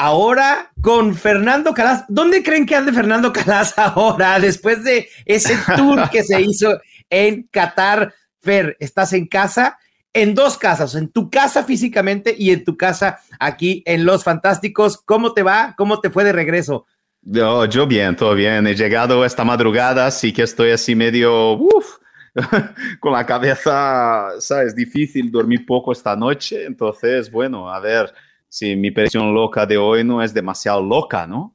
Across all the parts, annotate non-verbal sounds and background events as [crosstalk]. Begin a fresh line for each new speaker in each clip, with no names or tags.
ahora con Fernando Calas. ¿Dónde creen que ande Fernando Calas [laughs] ahora después de ese tour [laughs] que se hizo en Qatar? Fer, estás en casa, en dos casas, en tu casa físicamente y en tu casa aquí en Los Fantásticos. ¿Cómo te va? ¿Cómo te fue de regreso?
Yo, yo bien, todo bien. He llegado esta madrugada, así que estoy así medio uf, [laughs] con la cabeza, ¿sabes? Difícil dormir poco esta noche. Entonces, bueno, a ver si mi predicción loca de hoy no es demasiado loca, ¿no?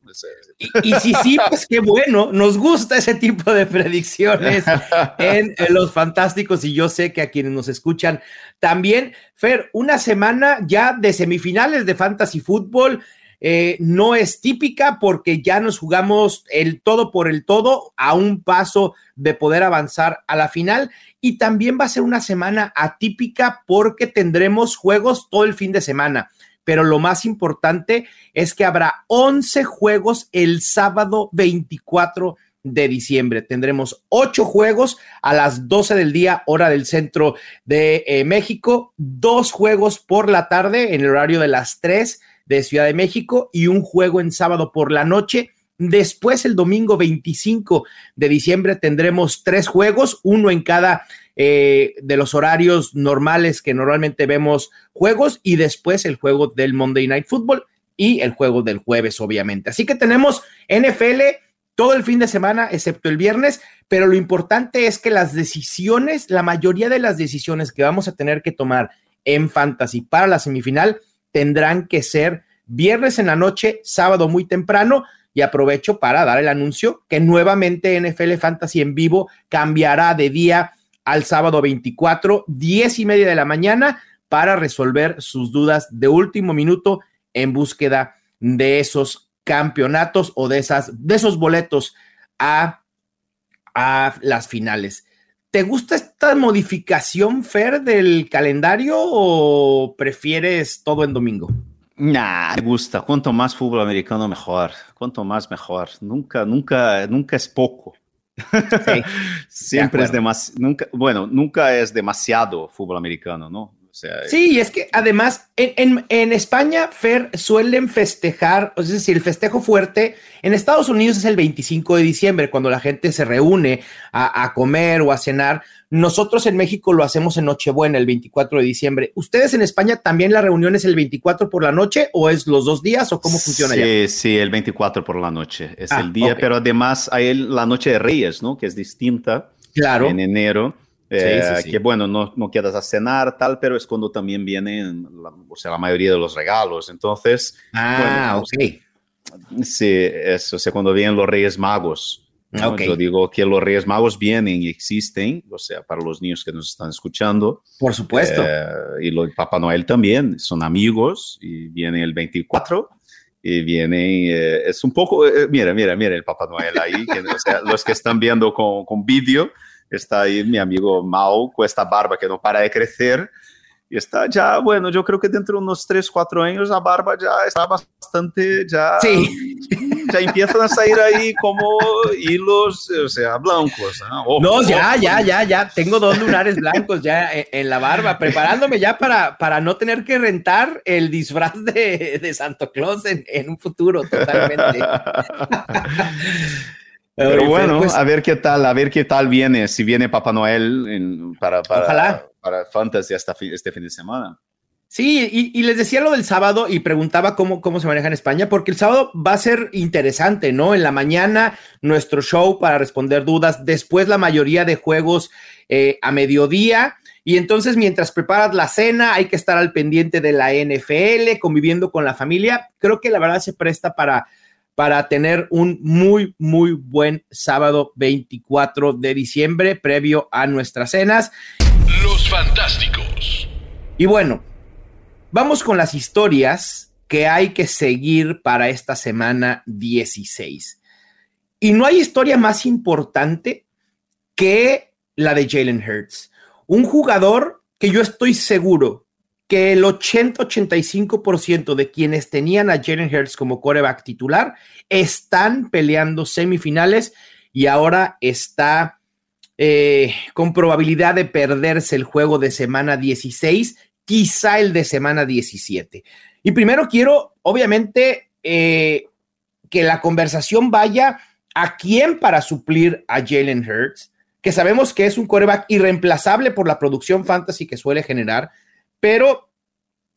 Y, si sí, pues qué bueno, nos gusta ese tipo de predicciones [laughs] en, Los Fantásticos y yo sé que a quienes nos escuchan también, Fer, una semana ya de semifinales de Fantasy Fútbol. Eh, no es típica porque ya nos jugamos el todo por el todo a un paso de poder avanzar a la final y también va a ser una semana atípica porque tendremos juegos todo el fin de semana pero lo más importante es que habrá 11 juegos el sábado 24 de diciembre. Tendremos ocho juegos a las 12 del día, hora del centro de eh, México, dos juegos por la tarde en el horario de las 3 de Ciudad de México y un juego en sábado por la noche. Después, el domingo 25 de diciembre, tendremos tres juegos, uno en cada eh, de los horarios normales que normalmente vemos juegos y después el juego del Monday Night Football y el juego del jueves, obviamente. Así que tenemos NFL todo el fin de semana, excepto el viernes, pero lo importante es que las decisiones, la mayoría de las decisiones que vamos a tener que tomar en Fantasy para la semifinal tendrán que ser viernes en la noche, sábado muy temprano. Y aprovecho para dar el anuncio que nuevamente NFL Fantasy en vivo cambiará de día al sábado 24, 10 y media de la mañana, para resolver sus dudas de último minuto en búsqueda de esos campeonatos o de, esas, de esos boletos a, a las finales. ¿Te gusta esta modificación, Fer, del calendario o prefieres todo en domingo?
Nah, me gusta. Cuanto más fútbol americano, mejor. Cuanto más, mejor. Nunca, nunca, nunca es poco. [laughs] Siempre es demasiado, nunca, bueno, nunca es demasiado fútbol americano, ¿no?
Sí, es que además en, en, España, Fer, suelen festejar, es decir, el festejo fuerte en Estados Unidos es el 25 de diciembre, cuando la gente se reúne a, a, comer o a cenar. Nosotros en México lo hacemos en Nochebuena, el 24 de diciembre. ¿Ustedes en España también la reunión es el 24 por la noche o es los dos días o cómo funciona?
Sí, sí, el 24 por la noche es ah, el día, pero además hay la noche de Reyes, ¿no? Que es distinta.
Claro.
En enero. Eh, que bueno, no, no quedas a cenar, tal, pero es cuando también vienen, la, o sea, la mayoría de los regalos. Entonces,
ah, ok.
Sí, o sea, cuando vienen los Reyes Magos. Yo digo que los Reyes Magos vienen y existen, o sea, para los niños que nos están escuchando.
Por supuesto.
Eh, y lo, Papá Noel también, son amigos y vienen el 24 y vienen, eh, es un poco, mira, mira, mira el Papá Noel ahí, que, o sea, los que están viendo con, con vídeo, está ahí mi amigo Mau con esta barba que no para de crecer. Y está ya, bueno, yo creo que dentro de unos 3, 4 años la barba ya está bastante, ya,
sí. [laughs]
ya empiezan a salir ahí como hilos, o sea, blancos.
¿no? no, ya, ya, ya, ya, tengo dos lunares blancos ya en, la barba, preparándome ya para, para no tener que rentar el disfraz de, de Santo Claus en, en un futuro totalmente. [laughs]
Pero bueno, pues a ver qué tal, a ver qué tal viene, si viene Papá Noel para, para, para Fantasy hasta este fin de semana.
Sí, y, les decía lo del sábado y preguntaba cómo, cómo se maneja en España, porque el sábado va a ser interesante, ¿no? En la mañana nuestro show para responder dudas, después la mayoría de juegos eh, a mediodía. Y entonces, mientras preparas la cena, hay que estar al pendiente de la NFL, conviviendo con la familia. Creo que la verdad se presta para, para tener un muy, muy buen sábado 24 de diciembre previo a nuestras cenas.
Los Fantásticos.
Y bueno, vamos con las historias que hay que seguir para esta semana 16. Y no hay historia más importante que la de Jalen Hurts. Un jugador que yo estoy seguro que el 80-85% de quienes tenían a Jalen Hurts como coreback titular están peleando semifinales y ahora está eh, con probabilidad de perderse el juego de semana 16, quizá el de semana 17. Y primero quiero, obviamente, eh, que la conversación vaya a quién para suplir a Jalen Hurts, que sabemos que es un coreback irreemplazable por la producción fantasy que suele generar, pero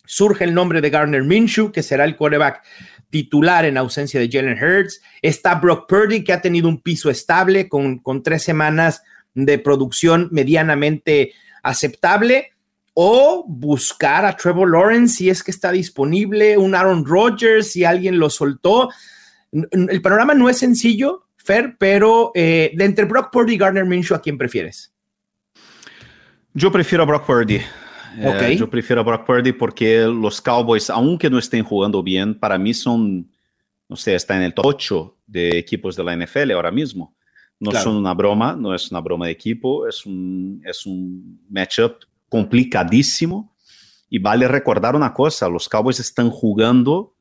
surge el nombre de Garner Minshew, que será el coreback titular en ausencia de Jalen Hurts. Está Brock Purdy, que ha tenido un piso estable con, con tres semanas de producción medianamente aceptable. O buscar a Trevor Lawrence si es que está disponible, un Aaron Rodgers si alguien lo soltó. El panorama no es sencillo, Fer, pero eh, de entre Brock Purdy y Gardner Minshew, ¿a quién prefieres?
Yo prefiero a Brock Purdy. Okay. Eh, yo prefiero a Brock Purdy porque los Cowboys, aunque no estén jugando bien, para mí son, no sé, está en el top 8 de equipos de la NFL ahora mismo. No claro. son una broma, no es una broma de equipo, es un, es un matchup complicadísimo. Y vale recordar una cosa, los Cowboys están jugando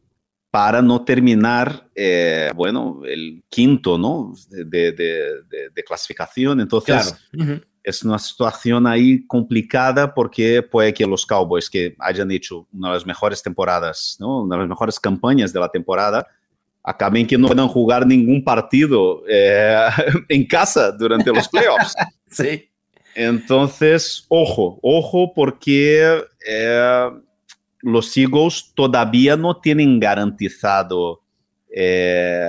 para no terminar, eh, bueno, el quinto, ¿no? De, de, de, de clasificación. Entonces, claro. uh -huh. Es una situación ahí complicada porque puede que los Cowboys, que hayan hecho una de las mejores temporadas, ¿no? Una de las mejores campañas de la temporada, acaben que no puedan jugar ningún partido eh, [laughs] en casa durante los playoffs. [laughs]
sí.
Entonces, ojo, ojo, porque eh, los Eagles todavía no tienen garantizado, eh,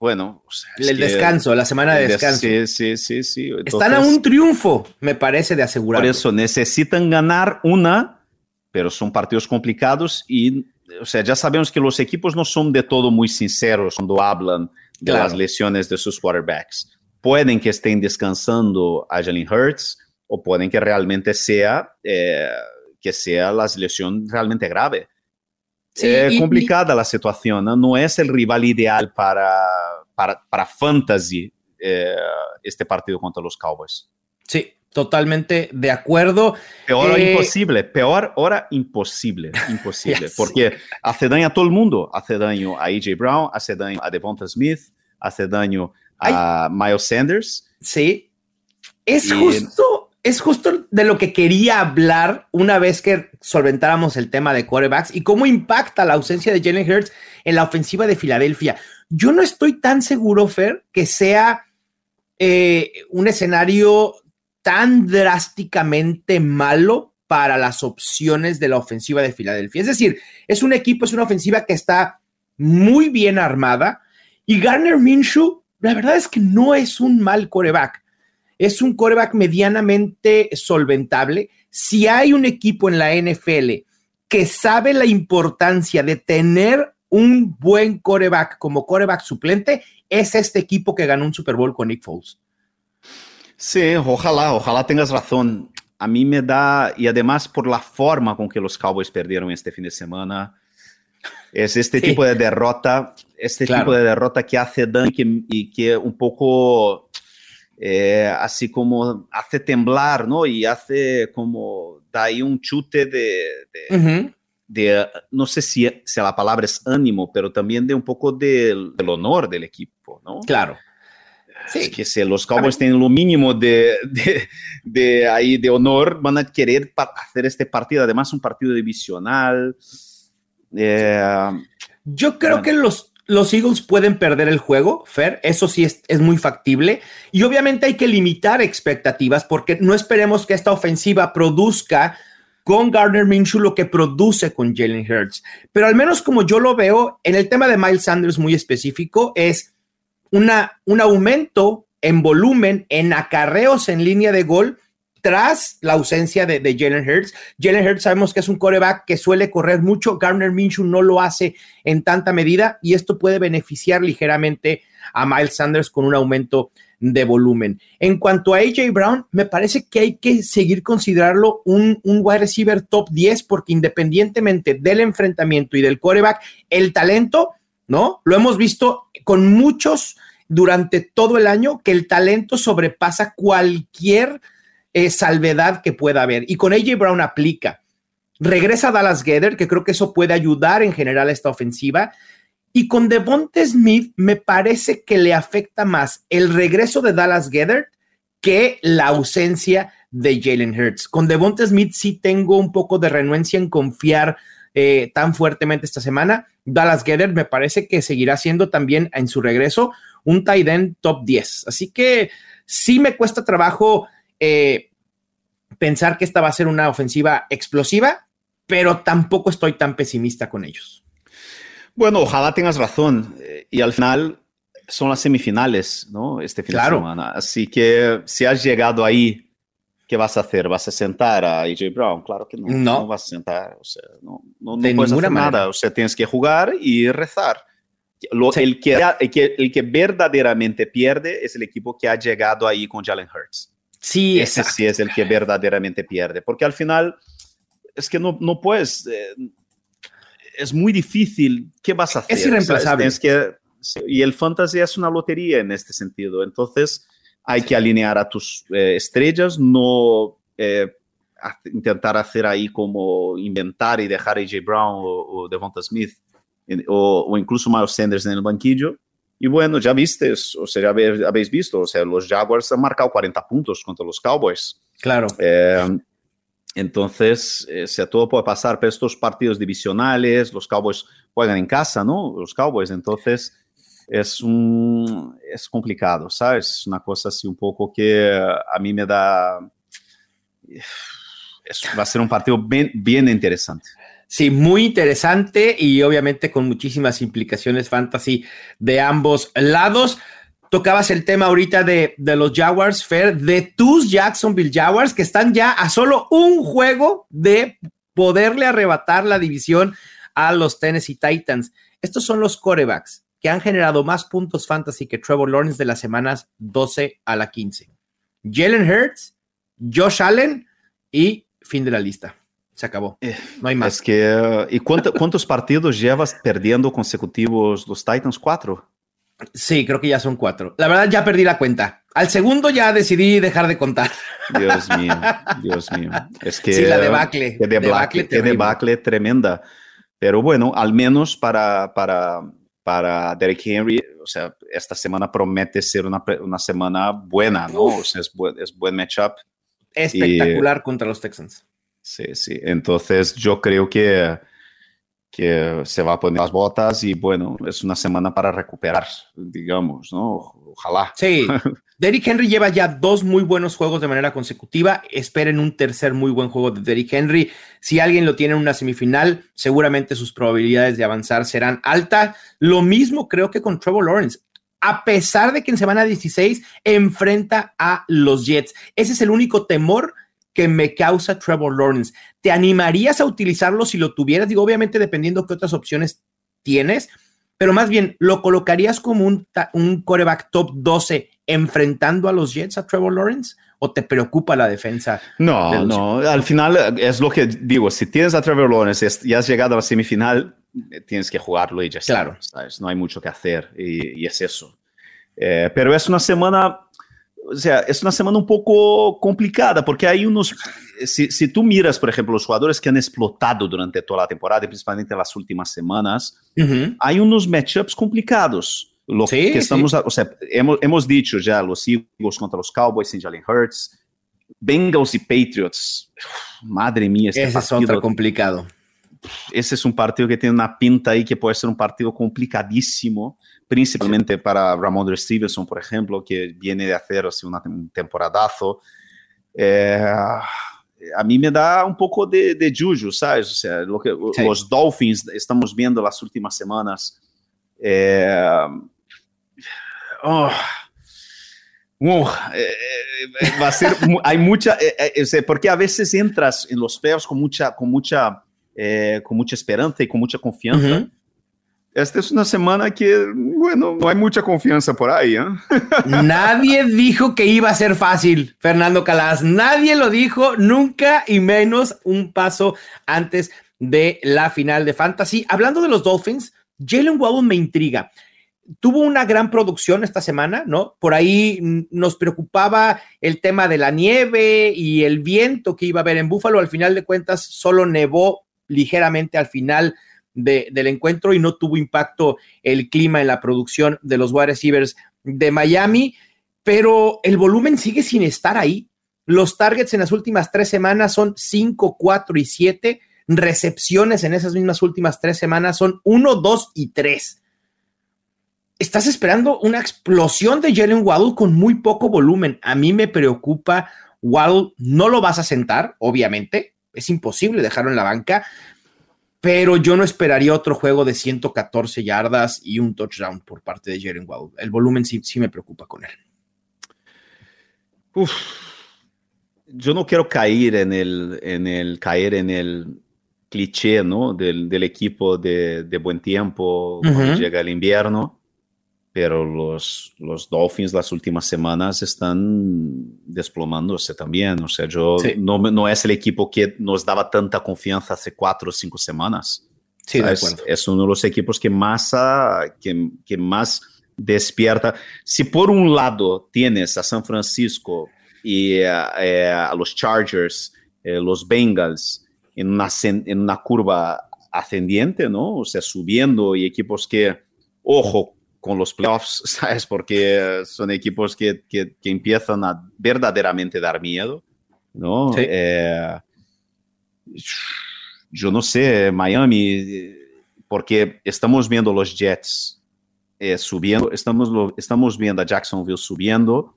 bueno,
o sea, el descanso, la semana de descanso.
Sí, sí, sí, sí.
Entonces, Están a un triunfo, me parece, de asegurar.
Por eso necesitan ganar una, pero son partidos complicados y, o sea, ya sabemos que los equipos no son de todo muy sinceros cuando hablan de claro. las lesiones de sus quarterbacks. Pueden que estén descansando a Jalen Hurts o pueden que realmente sea eh, que sea la lesión realmente grave. Sí, y, complicada y... la situación, ¿no? no es el rival ideal para, para, para fantasy eh, este partido contra los Cowboys.
Sí, totalmente de acuerdo.
Peor eh... imposible, peor hora imposible, [laughs] imposible, yes. porque hace daño a todo el mundo, hace daño a AJ Brown, hace daño a Devonta Smith, hace daño a Ay. Miles Sanders.
Sí, es y... justo es justo de lo que quería hablar una vez que solventáramos el tema de quarterbacks y cómo impacta la ausencia de Jalen Hurts en la ofensiva de Filadelfia. Yo no estoy tan seguro, Fer, que sea eh, un escenario tan drásticamente malo para las opciones de la ofensiva de Filadelfia. Es decir, es un equipo, es una ofensiva que está muy bien armada y Garner Minshew, la verdad es que no es un mal coreback es un coreback medianamente solventable. Si hay un equipo en la NFL que sabe la importancia de tener un buen coreback como coreback suplente, es este equipo que ganó un Super Bowl con Nick Foles.
Sí, ojalá, ojalá tengas razón. A mí me da, y además por la forma con que los Cowboys perdieron este fin de semana, es este sí. tipo de derrota, este claro. tipo de derrota que hace daño y que, y que un poco eh, así como hace temblar, ¿no? Y hace como, da ahí un chute de, de, uh -huh. De no sé si, si, la palabra es ánimo, pero también de un poco del, del honor del equipo, ¿no?
Claro.
Sí. Es que si los Cowboys tienen lo mínimo de, de, de, ahí de honor, van a querer hacer este partido, además un partido divisional.
Eh, Yo creo bueno. que los los Eagles pueden perder el juego, Fer, eso sí es, es, muy factible. Y obviamente hay que limitar expectativas porque no esperemos que esta ofensiva produzca con Gardner Minshew lo que produce con Jalen Hurts. Pero al menos como yo lo veo, en el tema de Miles Sanders muy específico, es una, un aumento en volumen, en acarreos en línea de gol tras la ausencia de, Jalen Hurts. Jalen Hurts sabemos que es un coreback que suele correr mucho, Garner Minshew no lo hace en tanta medida y esto puede beneficiar ligeramente a Miles Sanders con un aumento de volumen. En cuanto a AJ Brown, me parece que hay que seguir considerarlo un, un wide receiver top 10 porque independientemente del enfrentamiento y del coreback, el talento, ¿no? Lo hemos visto con muchos durante todo el año que el talento sobrepasa cualquier eh, salvedad que pueda haber. Y con AJ Brown aplica. Regresa Dallas Gether, que creo que eso puede ayudar en general a esta ofensiva. Y con Devonte Smith me parece que le afecta más el regreso de Dallas Gether que la ausencia de Jalen Hurts. Con Devonta Smith sí tengo un poco de renuencia en confiar eh, tan fuertemente esta semana. Dallas Gedder me parece que seguirá siendo también en su regreso un tight end top 10. Así que sí me cuesta trabajo eh, pensar que esta va a ser una ofensiva explosiva, pero tampoco estoy tan pesimista con ellos.
Bueno, ojalá tengas razón. Eh, y al final son las semifinales, ¿no? Este fin de semana. Así que si has llegado ahí ¿qué vas a hacer? ¿Vas a sentar a AJ Brown? Claro que no. No, vas a sentar. O sea, no, no, no puedes hacer nada. O sea, tienes que jugar y rezar. Lo, el, que, el, que, el, que, verdaderamente pierde es el equipo que ha llegado ahí con Jalen Hurts.
Sí,
ese sí es el que verdaderamente pierde. Porque al final es que no, no puedes. Eh, es muy difícil. ¿Qué vas a hacer?
Es irreemplazable. Es
que, y el fantasy es una lotería en este sentido. Entonces hay que alinear a tus eh, estrellas, no eh, intentar hacer ahí como inventar y dejar a AJ Brown o, Devonta Smith o, incluso Miles Sanders en el banquillo. Y bueno, ya viste, o sea, ya habéis visto, o sea, los Jaguars han marcado 40 puntos contra los Cowboys.
Claro.
Eh, entonces, sea, todo puede pasar, pero estos partidos divisionales, los Cowboys juegan en casa, ¿no? Los Cowboys, entonces es, un, es complicado, ¿sabes? Es una cosa así un poco que a mí me da... Es, va a ser un partido bien, bien interesante.
Sí, muy interesante y obviamente con muchísimas implicaciones fantasy de ambos lados. Tocabas el tema ahorita de, de, los Jaguars, Fair, de tus Jacksonville Jaguars, que están ya a solo un juego de poderle arrebatar la división a los Tennessee Titans. Estos son los corebacks que han generado más puntos fantasy que Trevor Lawrence de las semanas 12 a la 15. Jalen Hurts, Josh Allen y fin de la lista. Se acabó. Eh, no hay más.
Es que, ¿Y cuántos partidos llevas perdiendo consecutivos los Titans? ¿Cuatro?
Sí, creo que ya son cuatro. La verdad, ya perdí la cuenta. Al segundo ya decidí dejar de contar.
Dios mío, Dios mío. Es que.
Sí, la debacle.
Qué debacle, qué debacle tremenda. Pero bueno, al menos para, para para Derek Henry, o sea, esta semana promete ser una, una semana buena, ¿no? O sea, es, buen, es buen matchup.
Espectacular contra los Texans.
Sí, sí. Entonces yo creo que, que se va a poner las botas y bueno, es una semana para recuperar, digamos, ¿no? Ojalá.
Sí. [laughs] Derrick Henry lleva ya dos muy buenos juegos de manera consecutiva. Esperen un tercer muy buen juego de Derrick Henry. Si alguien lo tiene en una semifinal, seguramente sus probabilidades de avanzar serán altas. Lo mismo creo que con Trevor Lawrence. A pesar de que en semana 16 enfrenta a los Jets. Ese es el único temor que me causa Trevor Lawrence. ¿Te animarías a utilizarlo si lo tuvieras? Digo, obviamente dependiendo qué otras opciones tienes, pero más bien, ¿lo colocarías como un, un coreback top 12 enfrentando a los Jets a Trevor Lawrence? ¿O te preocupa la defensa?
No, no, al final es lo que digo, si tienes a Trevor Lawrence y has llegado a la semifinal, eh, tienes que jugarlo y ya está. Claro. ¿sabes? No hay mucho que hacer y, es eso. Eh, pero es una semana o sea, es una semana un poco complicada porque hay unos, si, si, tú miras, por ejemplo, los jugadores que han explotado durante toda la temporada, principalmente en las últimas semanas, hay unos matchups complicados. Lo que estamos, o sea, hemos, hemos, dicho ya los Eagles contra los Cowboys sin Jalen Hurts, Bengals y Patriots. Madre mía,
este Ese partido, es otro complicado.
Ese es un partido que tiene una pinta ahí que puede ser un partido complicadísimo principalmente para Ramondre Stevenson, por ejemplo, que viene de hacer una, un temporadazo. Eh, a mí me da un poco de, de juju, ¿sabes? O sea, lo que sí. los Dolphins estamos viendo las últimas semanas. Eh, oh, uh, eh, va a ser, hay mucha, porque a veces entras en los peos con mucha, con mucha, con mucha esperanza y con mucha confianza. Uh -huh esta es una semana que, bueno, no hay mucha confianza por ahí. ¿eh? [laughs]
Nadie dijo que iba a ser fácil, Fernando Calas. Nadie lo dijo nunca y menos un paso antes de la final de Fantasy. Hablando de los Dolphins, Jalen Waddle me intriga. tuvo una gran producción esta semana, ¿no? Por ahí nos preocupaba el tema de la nieve y el viento que iba a haber en Búfalo. Al final de cuentas, solo nevó ligeramente al final del encuentro y no tuvo impacto el clima en la producción de los wide receivers de Miami, pero el volumen sigue sin estar ahí. Los targets en las últimas tres semanas son 5, 4 y 7. Recepciones en esas mismas últimas tres semanas son 1, 2 y 3. Estás esperando una explosión de Jalen Waddle con muy poco volumen. A mí me preocupa. Waddle no lo vas a sentar, obviamente. Es imposible dejarlo en la banca pero yo no esperaría otro juego de 114 yardas y un touchdown por parte de Jalen Waddle. El volumen sí, sí me preocupa con él.
Uf, yo no quiero caer en el, en el, caer en el cliché ¿no? del, del equipo de, de, buen tiempo cuando llega el invierno pero los, los Dolphins las últimas semanas están desplomándose también. O sea, yo sí. no, no, es el equipo que nos daba tanta confianza hace cuatro o cinco semanas.
Sí,
de es, es, uno de los equipos que más, que, que, más despierta. Si por un lado tienes a San Francisco y uh, eh, a los Chargers, eh, los Bengals, en una, en una curva ascendiente, ¿no? O sea, subiendo y equipos que, ojo, con los playoffs, [laughs] ¿sabes? Porque son equipos que, que, que empiezan a verdaderamente dar miedo, ¿no?
Sí.
Eh, yo no sé, Miami, porque estamos viendo los Jets eh, subiendo, estamos, lo, estamos viendo a Jacksonville subiendo,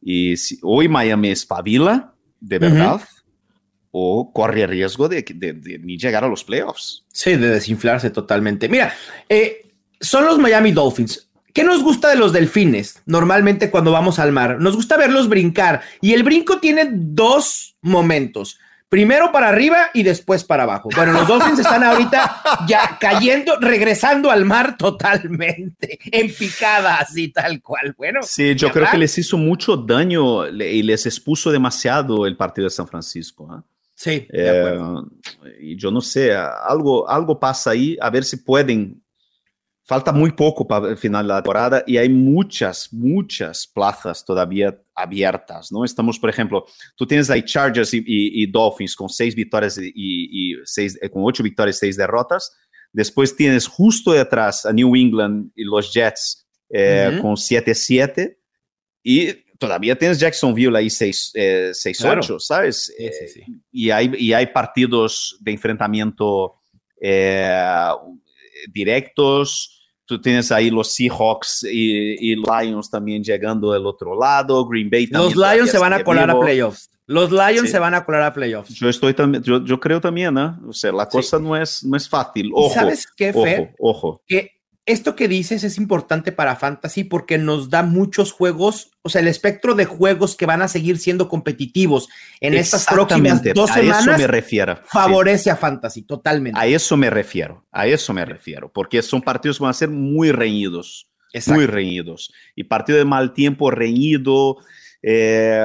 y si, hoy Miami espabila, de verdad, uh -huh. o corre riesgo de, de, de, de, llegar a los playoffs.
Sí, de desinflarse totalmente. Mira, eh, son los Miami Dolphins. ¿Qué nos gusta de los delfines? Normalmente cuando vamos al mar, nos gusta verlos brincar y el brinco tiene dos momentos. Primero para arriba y después para abajo. Bueno, los Dolphins están ahorita ya cayendo, regresando al mar totalmente, en picada, así tal cual. Bueno,
sí, yo creo que les hizo mucho daño y les expuso demasiado el partido de San Francisco. ¿eh?
Sí,
eh, y yo no sé, algo, algo pasa ahí, a ver si pueden Falta muy poco para el final de la temporada y hay muchas, muchas plazas todavía abiertas, ¿no? Estamos, por ejemplo, tú tienes ahí Chargers y, y, y Dolphins con seis victorias y, y seis, eh, con ocho victorias y seis derrotas. Después tienes justo detrás a New England y los Jets eh, uh -huh. con 7-7 y todavía tienes Jacksonville ahí 6-8, eh, claro. ¿sabes?
Sí, sí, sí.
Y, hay, y hay partidos de enfrentamiento directos. Tú tienes ahí los Seahawks y, y, Lions también llegando del otro lado. Green Bay
también. Los Lions se van a colar vivo. a playoffs. Los Lions sí. se van a colar a playoffs.
Yo estoy también, yo, yo creo también, ¿no? O sea, la cosa sí. no, es, no es fácil. Ojo,
¿Sabes qué, Fer?
Ojo, ojo.
Que esto que dices es importante para Fantasy porque nos da muchos juegos, o sea, el espectro de juegos que van a seguir siendo competitivos en estas próximas dos semanas.
A eso me refiero.
Favorece sí. a Fantasy, totalmente.
A eso me refiero, a eso me refiero, porque son partidos que van a ser muy reñidos, Exacto. muy reñidos. Y partido de mal tiempo, reñido. Eh,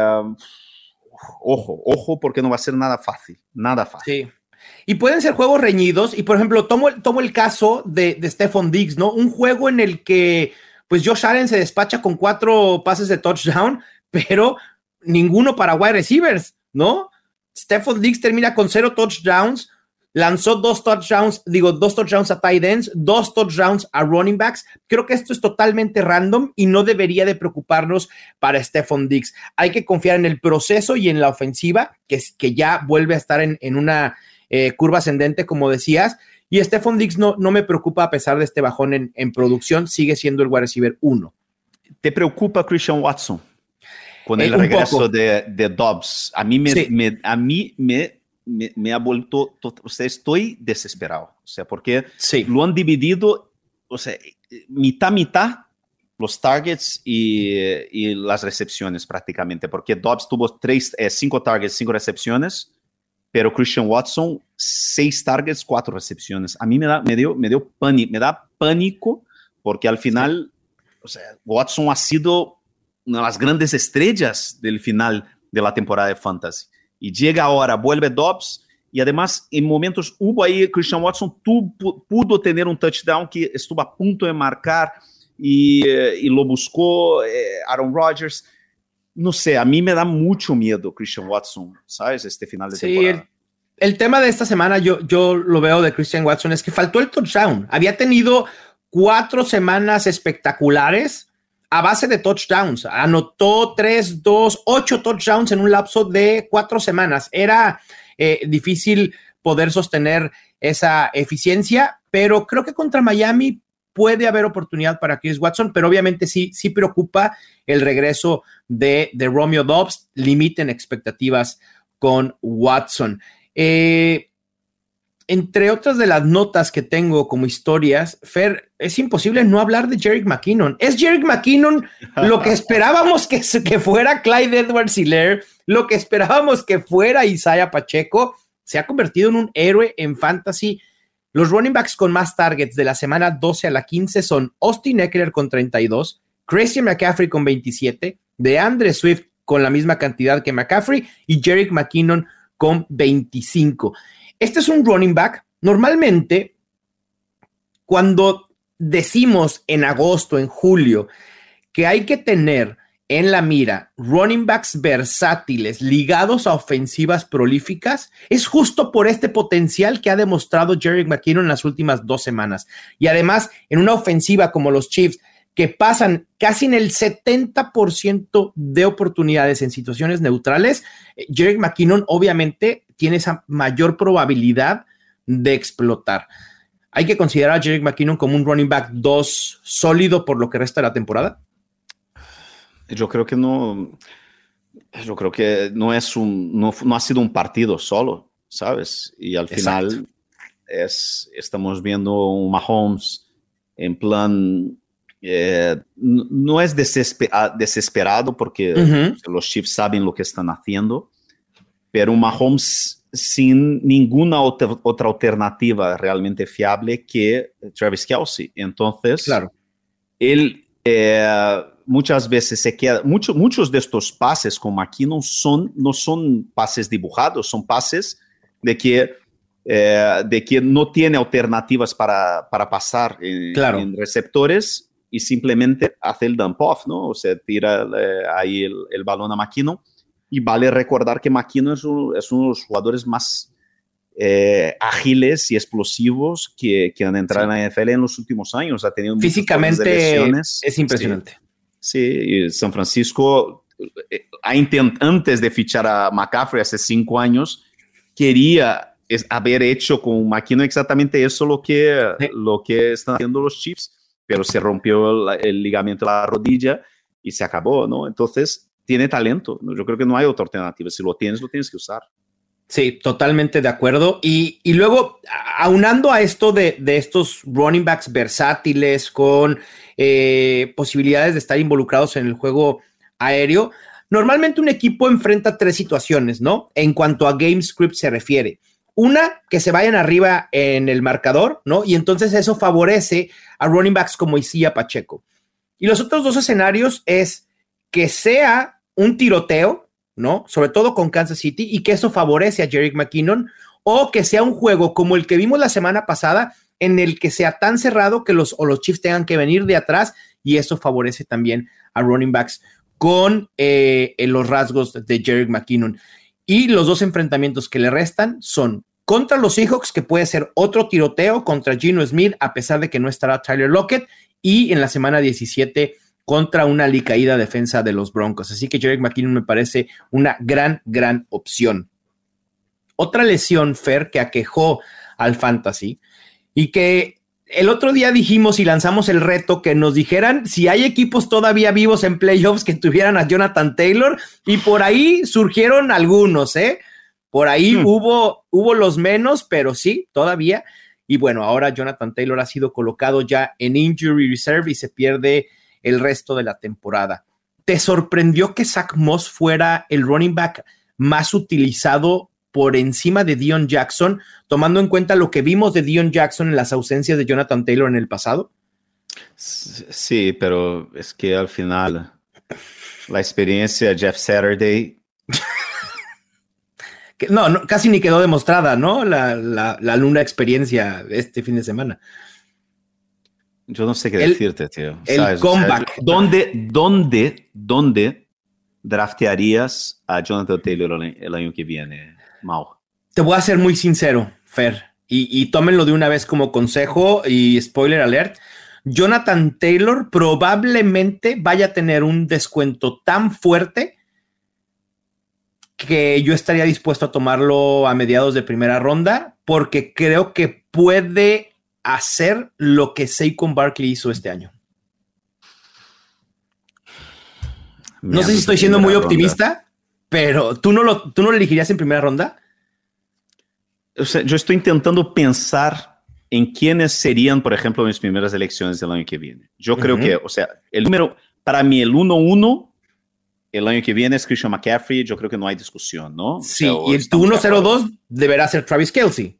ojo, ojo, porque no va a ser nada fácil, nada fácil.
Sí. Y pueden ser juegos reñidos. Y por ejemplo, tomo, tomo el caso de, de Stephon Diggs, ¿no? Un juego en el que, pues, Josh Allen se despacha con cuatro pases de touchdown, [laughs] pero ninguno para wide receivers, ¿no? Stephon Diggs termina con cero touchdowns, lanzó dos touchdowns, digo, dos touchdowns a tight ends, dos touchdowns a running backs. Creo que esto es totalmente random y no debería de preocuparnos para Stephon Diggs. Hay que confiar en el proceso y en la ofensiva, que, que ya vuelve a estar en, en una eh, curva ascendente, como decías. Y Stephon Diggs no, no me preocupa a pesar de este bajón en, en producción, sigue siendo el wide receiver 1.
¿Te preocupa Christian Watson con el eh, regreso de, de, Dobbs? A mí me, sí. me a mí me, me, me, ha vuelto, o sea, estoy desesperado, o sea, porque
sí.
lo han dividido, o sea, mitad, mitad los targets y, y, las recepciones prácticamente, porque Dobbs tuvo tres, eh, cinco targets, cinco recepciones, pero Christian Watson, seis targets, cuatro recepciones. A mí me, da, me, dio, me, dio pánico, me da pánico porque al final, o sea, Watson ha sido una de las grandes estrellas del final de la temporada de Fantasy. Y llega ahora, vuelve Dobbs, y además en momentos hubo ahí Christian Watson tuvo, pudo tener un touchdown que estuvo a punto de marcar y, eh, y lo buscó eh, Aaron Rodgers. No sé, a mí me da mucho miedo Christian Watson, ¿sabes? Este final de
Sí,
temporada.
el, el tema de esta semana, yo, yo lo veo de Christian Watson, es que faltó el touchdown. Había tenido cuatro semanas espectaculares a base de touchdowns. Anotó tres, dos, ocho touchdowns en un lapso de cuatro semanas. Era eh, difícil poder sostener esa eficiencia, pero creo que contra Miami puede haber oportunidad para Chris Watson, pero obviamente sí, sí preocupa el regreso de, de Romeo Dobbs. Limiten expectativas con Watson. Eh, entre otras de las notas que tengo como historias, Fer, es imposible no hablar de Jerick McKinnon. ¿Es Jerick McKinnon lo que [laughs] esperábamos que, que fuera Clyde Edwards Hiller, lo que esperábamos que fuera Isaiah Pacheco? Se ha convertido en un héroe en fantasy. Los running backs con más targets de la semana 12 a la 15 son Austin Eckler con 32, Christian McCaffrey con 27, DeAndre Swift con la misma cantidad que McCaffrey y Jerick McKinnon con 25. Este es un running back. Normalmente, cuando decimos en agosto, en julio, que hay que tener en la mira running backs versátiles ligados a ofensivas prolíficas, es justo por este potencial que ha demostrado Jerry McKinnon en las últimas dos semanas. Y además, en una ofensiva como los Chiefs, que pasan casi en el 70% de oportunidades en situaciones neutrales, Jerry McKinnon obviamente tiene esa mayor probabilidad de explotar. ¿Hay que considerar a Jerick McKinnon como un running back 2 sólido por lo que resta de la temporada?
Yo creo que no, yo creo que no es un, no, no ha sido un partido solo, ¿sabes? Y al Exacto. final es, estamos viendo un Mahomes en plan, eh, no es desespera, desesperado porque uh -huh. los Chiefs saben lo que están haciendo, pero un Mahomes sin ninguna otra, otra, alternativa realmente fiable que Travis Kelsey. Entonces,
claro.
él eh, muchas veces se queda, mucho, muchos de estos pases con McKinnon son, no son pases dibujados, son pases de que, eh, de que no tiene alternativas para, para pasar en,
claro.
en, receptores y simplemente hace el dump off, ¿no? O sea, tira eh, ahí el, el balón a McKinnon. Y vale recordar que McKinnon es, un, es uno de los jugadores más eh, ágiles y explosivos que, que han entrado sí. en la NFL en los últimos años. Ha tenido
Físicamente es impresionante.
Sí, sí San Francisco, eh, antes de fichar a McCaffrey hace cinco años, quería es, haber hecho con McKinnon exactamente eso lo que, sí. lo que están haciendo los Chiefs, pero se rompió el, ligamento de la rodilla y se acabó, ¿no? Entonces, tiene talento. Yo creo que no hay otra alternativa. Si lo tienes, lo tienes que usar.
Sí, totalmente de acuerdo. Y, y luego, aunando a esto de, de, estos running backs versátiles con eh, posibilidades de estar involucrados en el juego aéreo, normalmente un equipo enfrenta tres situaciones, ¿no? En cuanto a game script se refiere. Una, que se vayan arriba en el marcador, ¿no? Y entonces eso favorece a running backs como Isia Pacheco. Y los otros dos escenarios es que sea un tiroteo, ¿no? Sobre todo con Kansas City y que eso favorece a Jerick McKinnon o que sea un juego como el que vimos la semana pasada en el que sea tan cerrado que los, o los Chiefs tengan que venir de atrás y eso favorece también a running backs con eh, los rasgos de Jerick McKinnon. Y los dos enfrentamientos que le restan son contra los Seahawks, que puede ser otro tiroteo contra Gino Smith, a pesar de que no estará Tyler Lockett, y en la semana 17 contra una alicaída defensa de los Broncos. Así que Jerick McKinnon me parece una gran, gran opción. Otra lesión, Fer, que aquejó al Fantasy y que el otro día dijimos y lanzamos el reto que nos dijeran si hay equipos todavía vivos en playoffs que tuvieran a Jonathan Taylor y por ahí surgieron algunos, ¿eh? Por ahí hmm. hubo, hubo los menos, pero sí, todavía. Y bueno, ahora Jonathan Taylor ha sido colocado ya en injury reserve y se pierde el resto de la temporada. ¿Te sorprendió que Zach Moss fuera el running back más utilizado por encima de Dion Jackson, tomando en cuenta lo que vimos de Dion Jackson en las ausencias de Jonathan Taylor en el pasado?
Sí, pero es que al final la experiencia de Jeff Saturday. [laughs]
no, no, casi ni quedó demostrada, ¿no? La, la, la luna experiencia este fin de semana.
Yo no sé qué decirte, tío.
El comeback.
¿dónde, dónde, ¿Dónde draftearías a Jonathan Taylor el año que viene, Mau?
Te voy a ser muy sincero, Fer, y, y tómenlo de una vez como consejo y spoiler alert. Jonathan Taylor probablemente vaya a tener un descuento tan fuerte que yo estaría dispuesto a tomarlo a mediados de primera ronda porque creo que puede hacer lo que Saquon Barkley hizo este año. No sé si estoy siendo muy optimista, pero ¿tú no, lo, ¿tú no lo elegirías en primera ronda?
O sea, yo estoy intentando pensar en quiénes serían, por ejemplo, mis primeras elecciones del año que viene. Yo creo que, o sea, el número, para mí, el 1-1 el año que viene es Christian McCaffrey, yo creo que no hay discusión, ¿no?
Sí, y el 1-0-2 deberá ser Travis Kelsey.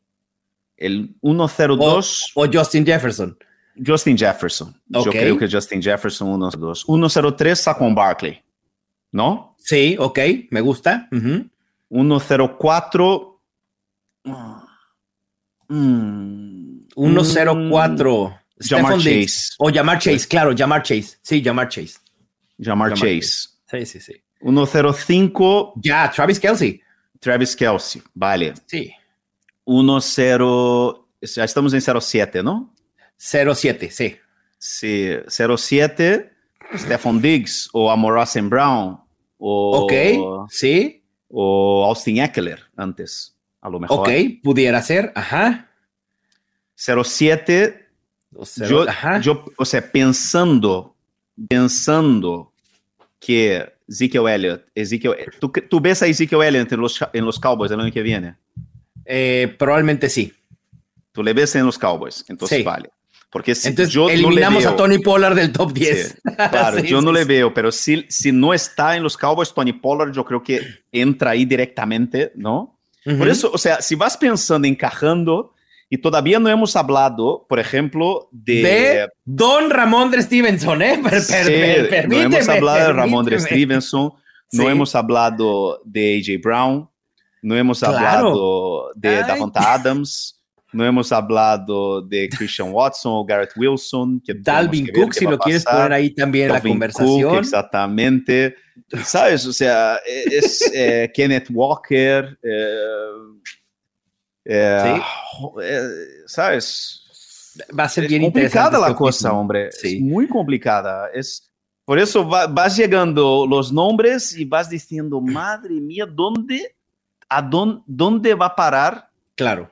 El 1-0-2.
O, Justin Jefferson.
Justin Jefferson. Yo creo que Justin Jefferson 1-0-2. 1-0-3 Saquon Barkley, ¿no?
Sí, ok, me gusta.
1-0-4.
1-0-4.
Jamar Chase.
O Jamar Chase, claro, Jamar Chase. Sí, Jamar Chase.
Jamar, Chase.
Sí, sí, sí.
1-0-5.
Ya, Travis Kelsey.
Travis Kelsey, vale.
Sí.
1-0. Ya estamos en 0-7, ¿no?
0-7, sí.
Sí, 0-7. Stephon Diggs o Amor Brown. O,
ok, sí.
O Austin Eckler antes, a lo mejor.
Ok, pudiera ser, ajá.
0-7. Yo, yo, o sea, pensando, pensando que Ezekiel Elliott, Ezekiel, ¿tú, ¿tú, ves a Ezekiel Elliott en los, en los Cowboys el año que viene?
Eh, probablemente sí.
Tú le ves en los Cowboys, entonces vale. Porque si
entonces yo eliminamos a Tony Pollard del top 10. [laughs]
claro, yo no le veo, pero si, si no está en los Cowboys, Tony Pollard, yo creo que entra ahí directamente, ¿no? Por eso, o sea, si vas pensando encajando, y todavía no hemos hablado, por ejemplo, de...
Don Ramón de Stevenson, ¿eh?
no hemos hablado de Ramón de Stevenson, no hemos hablado de AJ Brown, no hemos hablado de Davonta Adams, no hemos hablado de Christian Watson o Garrett Wilson.
Que Dalvin Cook, si lo quieres poner ahí también en la conversación. Cook,
exactamente. ¿Sabes? O sea, es [laughs] eh, Kenneth Walker. Eh, eh, eh, ¿Sabes?
Va a ser bien
complicada la cosa, hombre. Sí. Es muy complicada. Es, por eso vas llegando los nombres y vas diciendo, madre mía, ¿dónde, a dónde, dónde va a parar?
Claro.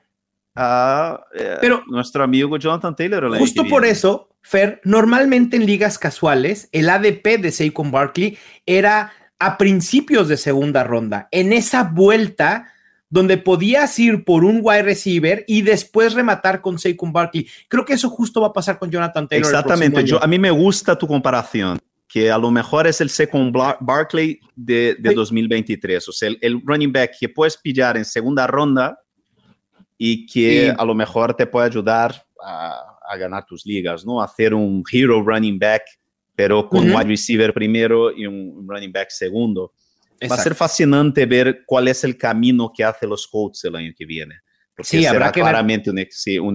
A, eh, Pero nuestro amigo Jonathan Taylor.
Justo por eso, Fer, normalmente en ligas casuales, el ADP de Saquon Barkley era a principios de segunda ronda. En esa vuelta donde podías ir por un wide receiver y después rematar con Saquon Barkley. Creo que eso justo va a pasar con Jonathan Taylor.
Exactamente, Yo, a mí me gusta tu comparación, que a lo mejor es el Saquon Barkley de, 2023, o sea, el, running back que puedes pillar en segunda ronda y que a lo mejor te puede ayudar a, ganar tus ligas, ¿no? Hacer un hero running back, pero con wide receiver primero y un running back segundo. Va a ser fascinante ver cuál es el camino que hace los Colts el año que viene. Porque sí, será claramente un,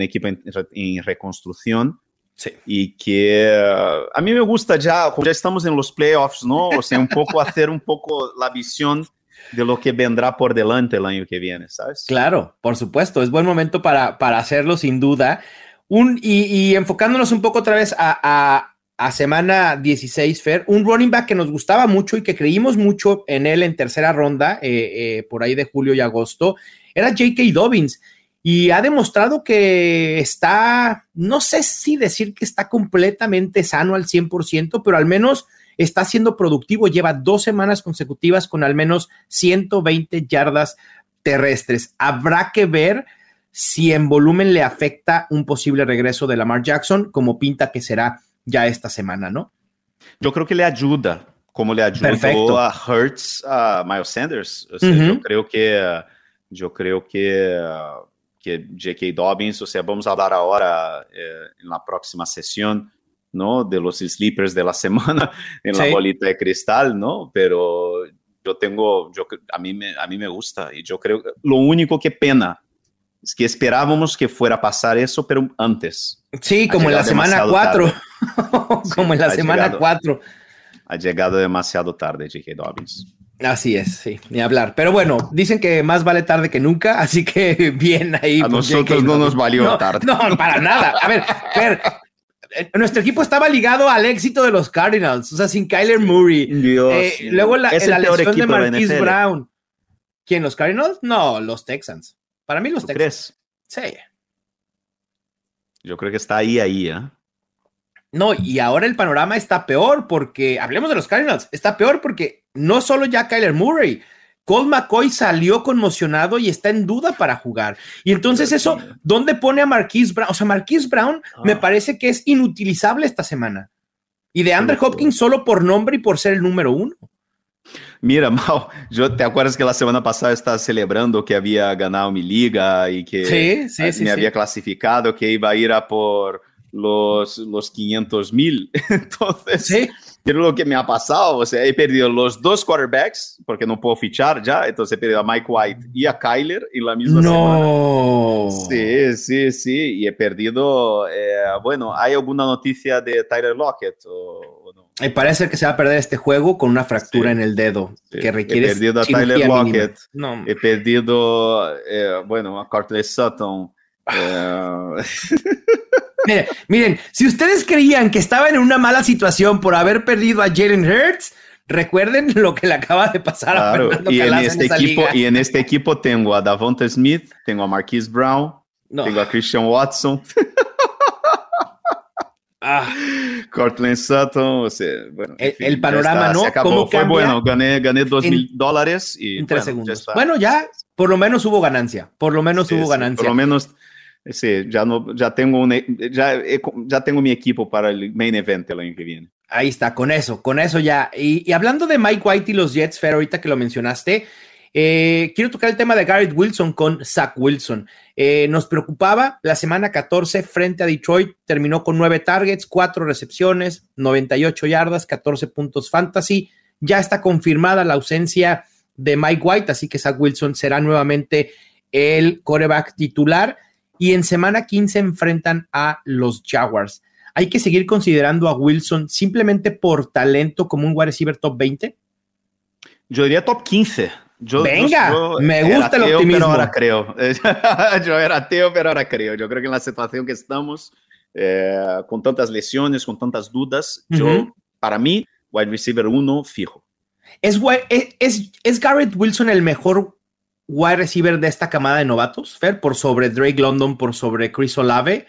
equipo en, reconstrucción. Sí. Y que uh, a mí me gusta ya, ya estamos en los playoffs, ¿no? O sea, un poco hacer un poco la visión de lo que vendrá por delante el año que viene, ¿sabes?
Claro, por supuesto, es buen momento para, para hacerlo sin duda. Un, y, enfocándonos un poco otra vez a, a semana 16, Fer, un running back que nos gustaba mucho y que creímos mucho en él en tercera ronda, eh, eh, por ahí de julio y agosto, era J.K. Dobbins. Y ha demostrado que está, no sé si decir que está completamente sano al 100%, pero al menos está siendo productivo. Lleva dos semanas consecutivas con al menos 120 yardas terrestres. Habrá que ver si en volumen le afecta un posible regreso de Lamar Jackson, como pinta que será ya esta semana, ¿no?
Yo creo que le ayuda, como le ayudó a Hertz, a Miles Sanders. Yo creo que, yo creo que, que J.K. Dobbins, o sea, vamos a hablar ahora eh, en la próxima sesión, ¿no? De los sleepers de la semana [laughs] en la bolita de cristal, ¿no? Pero yo tengo, yo, a, mí me, a mí me gusta y yo creo, lo único que pena Es que esperábamos que fuera a pasar eso, pero antes.
Sí, como en la semana 4. [laughs] como en la semana 4.
Ha llegado demasiado tarde, J.K. Dobbins.
Así es, sí, ni hablar. Pero bueno, dicen que más vale tarde que nunca, [laughs] así que bien ahí.
A nosotros no nos valió tarde.
No, para nada. A ver, nuestro equipo estaba ligado al éxito de los Cardinals, o sea, sin Kyler Murray.
Dios,
eh, luego la, la lesión de Marquise Brown. ¿Quién, los Cardinals? No, los Texans. Para mí los Texans.
¿Crees? Sí. Yo creo que está ahí, ahí, ¿eh?
No, y ahora el panorama está peor porque, hablemos de los Cardinals, está peor porque no solo ya Kyler Murray, Colt McCoy salió conmocionado y está en duda para jugar. Y entonces eso, ¿dónde pone a Marquise Brown? O sea, Marquise Brown me ah. parece que es inutilizable esta semana. Y de Andrew Hopkins solo por nombre y por ser el número uno.
Mira, Mal, yo, ¿te acuerdas que la semana pasada estaba celebrando que había ganado mi liga y que me había clasificado, que iba a ir a por los, los 500 mil? [laughs] Entonces, ¿Sí? Pero lo que me ha pasado, o sea, he perdido los dos quarterbacks porque no puedo fichar ya, entonces he perdido a Mike White y a Kyler en la misma
no.
semana. Sí, sí, sí, y he perdido, eh, bueno, ¿hay alguna noticia de Tyler Lockett o, no?
Y parece que se va a perder este juego con una fractura en el dedo que requiere.
He perdido a Tyler Lockett, no. he perdido, eh, bueno, a Cortland Sutton. Eh, [laughs] [laughs]
Miren, si ustedes creían que estaban en una mala situación por haber perdido a Jalen Hurts, recuerden [laughs] lo que le acaba de pasar a Fernando
y en este equipo Y en este equipo tengo a Davonta Smith, tengo a Marquise Brown, tengo a Christian Watson. [laughs] ah. Cortland Sutton, o sea, bueno,
el, panorama no,
¿cómo fue bueno, gané, gané dos mil dólares y
en tres segundos. bueno, ya por lo menos hubo ganancia, por lo menos hubo ganancia.
Por lo menos Sí, ya, no, ya, tengo un, ya, ya tengo mi equipo para el main event el año que viene.
Ahí está, con eso, con eso ya. Y, hablando de Mike White y los Jets, Fer, ahorita que lo mencionaste, eh, quiero tocar el tema de Garrett Wilson con Zach Wilson. Eh, nos preocupaba la semana 14 frente a Detroit, terminó con nueve targets, cuatro recepciones, 98 yardas, 14 puntos fantasy. Ya está confirmada la ausencia de Mike White, así que Zach Wilson será nuevamente el coreback titular y en semana 15 enfrentan a los Jaguars. ¿Hay que seguir considerando a Wilson simplemente por talento como un wide receiver top 20?
Yo diría top 15.
Venga, me gusta el optimismo.
Pero ahora creo. [laughs] yo era ateo, pero ahora creo. Yo creo que en la situación que estamos, eh, con tantas lesiones, con tantas dudas, yo, para mí, wide receiver 1 fijo.
¿Es, es, ¿Es Garrett Wilson el mejor wide receiver de esta camada de novatos, Fer, por sobre Drake London, por sobre Chris Olave.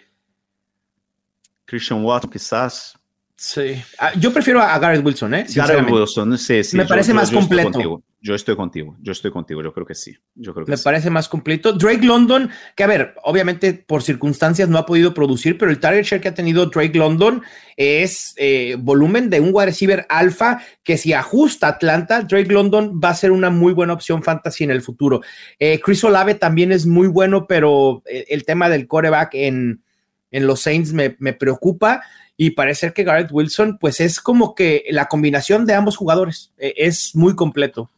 Christian Watson, quizás.
Sí. Ah, yo prefiero a Garrett Wilson, ¿eh?
Garrett Wilson, sí, sí.
Me parece más completo.
Yo estoy contigo, yo estoy contigo, yo creo que sí. Yo creo que
Me parece más completo. Drake London, que a ver, obviamente por circunstancias no ha podido producir, pero el target share que ha tenido Drake London es eh, volumen de un wide receiver alfa que si ajusta Atlanta, Drake London va a ser una muy buena opción fantasy en el futuro. Eh, Chris Olave también es muy bueno, pero eh, el tema del coreback en, en los Saints me, me preocupa y parece que Garrett Wilson, pues es como que la combinación de ambos jugadores es muy completo.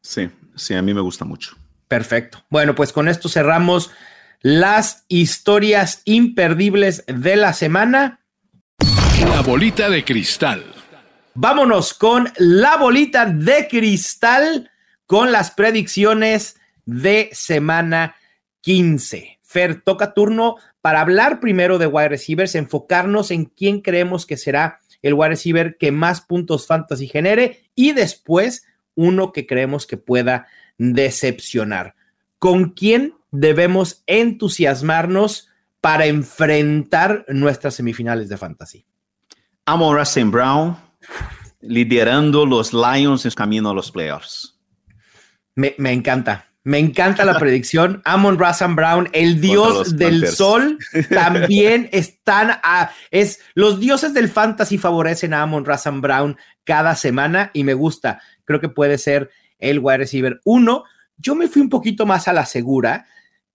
Sí, sí, a mí me gusta mucho.
Perfecto. Bueno, pues con esto cerramos las historias imperdibles de la semana.
La bolita de cristal.
Vámonos con la bolita de cristal con las predicciones de semana 15. Fer, toca turno para hablar primero de wide receivers, enfocarnos en quién creemos que será el wide receiver que más puntos fantasy genere y después uno que creemos que pueda decepcionar. ¿Con quién debemos entusiasmarnos para enfrentar nuestras semifinales de fantasy?
Amon Russell Brown liderando los Lions en camino a los playoffs.
Me, encanta. Me encanta la predicción. [laughs] Amon Russell Brown, el dios del sol, [laughs] también están a. Es, los dioses del fantasy favorecen a Amon Russell Brown cada semana y me gusta creo que puede ser el wide receiver uno. Yo me fui un poquito más a la segura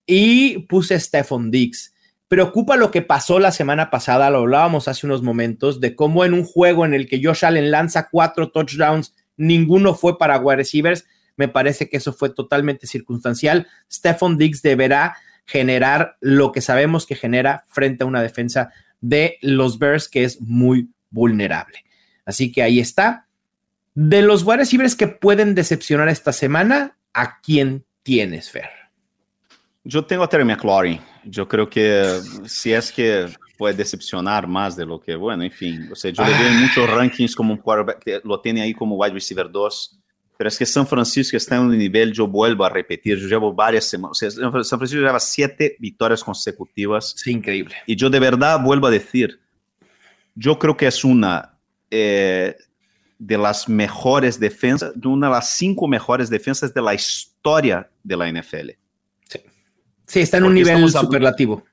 y puse Stephon Diggs. Preocupa lo que pasó la semana pasada, lo hablábamos hace unos momentos, de cómo en un juego en el que Josh Allen lanza cuatro touchdowns, ninguno fue para wide receivers. Me parece que eso fue totalmente circunstancial. Stephon Diggs deberá generar lo que sabemos que genera frente a una defensa de los Bears que es muy vulnerable. Así que ahí está. De los wide receivers que pueden decepcionar esta semana, ¿a quién tienes, Fer?
Yo tengo a Terry McLaurin. Yo creo que si es que puede decepcionar más de lo que, bueno, en fin. O sea, yo le veo en muchos rankings como un quarterback, lo tiene ahí como wide receiver 2. Pero es que San Francisco está en un nivel, yo vuelvo a repetir, yo llevo varias semanas, o sea, San Francisco lleva siete victorias consecutivas.
Es increíble.
Y yo de verdad vuelvo a decir, yo creo que es una eh, de las mejores defensas, de una de las cinco mejores defensas de la historia de la NFL.
Sí, sí está en un nivel superlativo.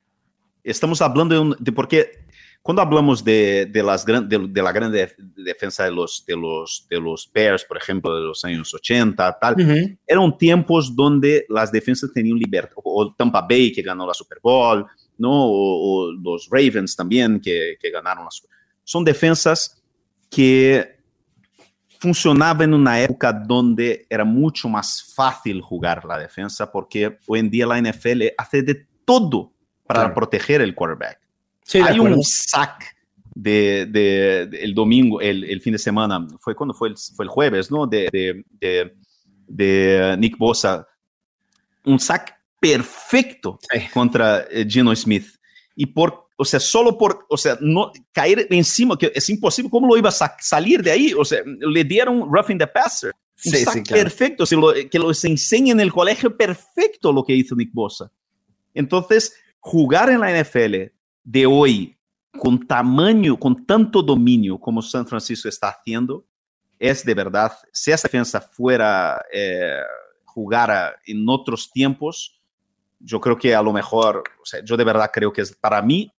Estamos hablando de, un, de porque cuando hablamos de, de las gran, de, de, la gran defensa de los, de, los, de los Bears, por ejemplo, de los años 80, tal, uh -huh. eran tiempos donde las defensas tenían libertad, o Tampa Bay que ganó la Super Bowl, ¿no? o, o los Ravens también que, que ganaron la Super Son defensas que funcionaban en una época donde era mucho más fácil jugar la defensa, porque hoy en día la NFL hace de todo para claro. proteger el quarterback. Sí, Hay un sack de, de, de, el domingo, el, el, fin de semana, fue cuando fue el, fue el jueves, ¿no? De, de Nick Bosa, un sack perfecto sí. contra eh, Gino Smith. Y por, o sea, solo por, o sea, no caer encima, que es imposible, ¿cómo lo iba a salir de ahí? O sea, le dieron roughing the passer. Sí, sí, claro. perfecto, si lo, que los enseña en el colegio, perfecto lo que hizo Nick Bosa. Entonces, jugar en la NFL de hoy con tamaño, con tanto dominio como San Francisco está haciendo, es de verdad, si esta defensa fuera, eh, jugara en otros tiempos, yo creo que a lo mejor, o sea, yo de verdad creo que es para mí,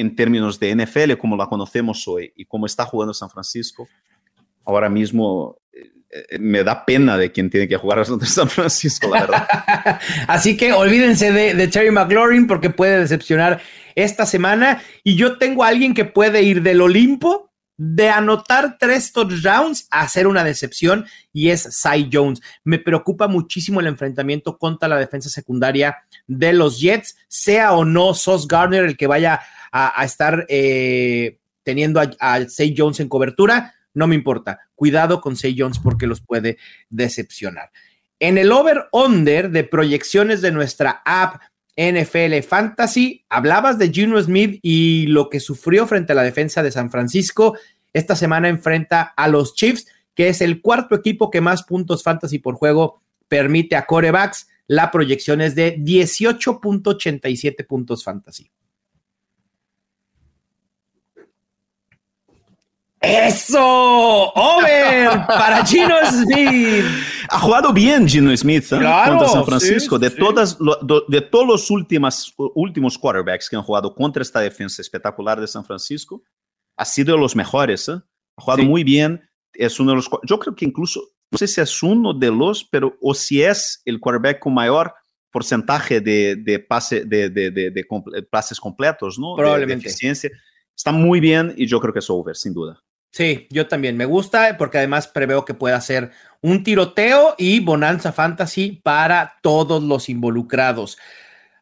en términos de NFL, como la conocemos hoy y como está jugando San Francisco, ahora mismo eh, me da pena de quien tiene que jugar a [laughs] San Francisco, la verdad. [laughs]
Así que olvídense de, de Terry McLaurin porque puede decepcionar esta semana. Y yo tengo a alguien que puede ir del Olimpo de anotar tres touchdowns a hacer una decepción y es Cy Jones. Me preocupa muchísimo el enfrentamiento contra la defensa secundaria de los Jets, sea o no Sos Garner el que vaya a, estar eh, teniendo a, a Cy Jones en cobertura no me importa. Cuidado con Say Jones porque los puede decepcionar. En el over-under de proyecciones de nuestra app NFL Fantasy, hablabas de Gino Smith y lo que sufrió frente a la defensa de San Francisco. Esta semana enfrenta a los Chiefs, que es el cuarto equipo que más puntos fantasy por juego permite a corebacks. La proyección es de 18.87 puntos fantasy. ¡Eso! ¡Over! Para Gino [laughs] Smith.
Ha jugado bien Gino Smith ¿eh? claro, contra San Francisco. Sí, de, sí. Todas, de todos los últimos, últimos quarterbacks que han jugado contra esta defensa espectacular de San Francisco, ha sido de los mejores. ¿eh? Ha jugado sí. muy bien. Es uno de los. Yo creo que incluso, no sé si es uno de los, pero o si es el quarterback con mayor porcentaje de, de, pase, de, de, de, de pases completos, ¿no?
Probablemente.
De, eficiencia. Está muy bien y yo creo que es over, sin duda.
Sí, yo también me gusta porque además preveo que pueda ser un tiroteo y bonanza fantasy para todos los involucrados.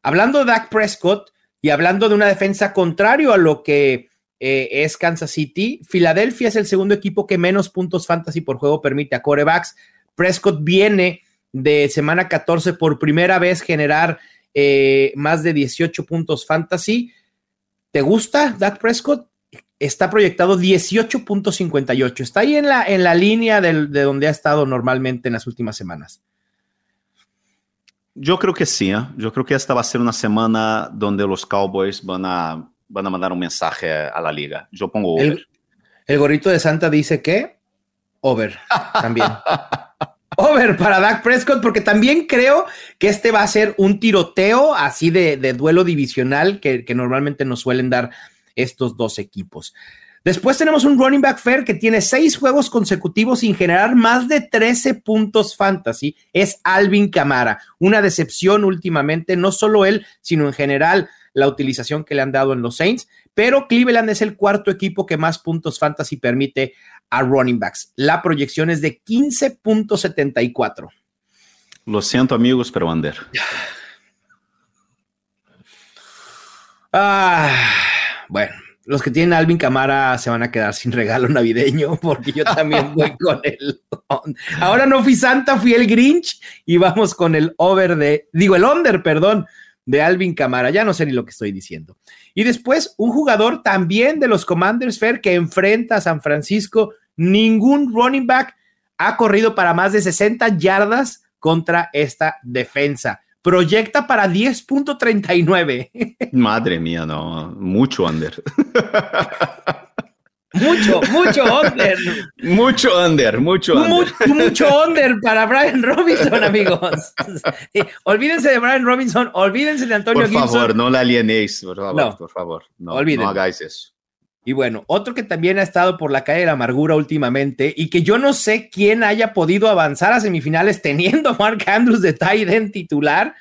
Hablando de Dak Prescott y hablando de una defensa contrario a lo que eh, es Kansas City, Filadelfia es el segundo equipo que menos puntos fantasy por juego permite a corebacks. Prescott viene de semana 14 por primera vez generar eh, más de 18 puntos fantasy. ¿Te gusta Dak Prescott? Está proyectado 18.58. Está ahí en la, en la línea de, de, donde ha estado normalmente en las últimas semanas.
Yo creo que sí. ¿eh? Yo creo que esta va a ser una semana donde los Cowboys van a, van a mandar un mensaje a la liga. Yo pongo over.
El, el gorrito de Santa dice que over también. [laughs] over para Dak Prescott, porque también creo que este va a ser un tiroteo así de, de duelo divisional que, que normalmente nos suelen dar estos dos equipos. Después tenemos un running back fair que tiene seis juegos consecutivos sin generar más de 13 puntos fantasy. Es Alvin Camara. Una decepción últimamente, no solo él, sino en general la utilización que le han dado en los Saints. Pero Cleveland es el cuarto equipo que más puntos fantasy permite a running backs. La proyección es de 15.74.
Lo siento, amigos, pero Wander.
Ah, bueno, los que tienen Alvin Camara se van a quedar sin regalo navideño [laughs] porque yo también voy con el. Ahora no fui Santa, fui el Grinch y vamos con el over de, digo, el under, perdón, de Alvin Camara. Ya no sé ni lo que estoy diciendo. Y después, un jugador también de los Commanders Fair que enfrenta a San Francisco. Ningún running back ha corrido para más de 60 yardas contra esta defensa proyecta para 10.39.
Madre mía, no, mucho under.
Mucho, mucho under.
Mucho under, mucho under.
Mucho, under para Brian Robinson, amigos. olvídense de Brian Robinson, olvídense de Antonio
Por favor, no la alienéis, por favor, por favor. No, no hagáis eso.
Y bueno, otro que también ha estado por la calle de la amargura últimamente y que yo no sé quién haya podido avanzar a semifinales [laughs] teniendo a Mark Andrews de tight titular.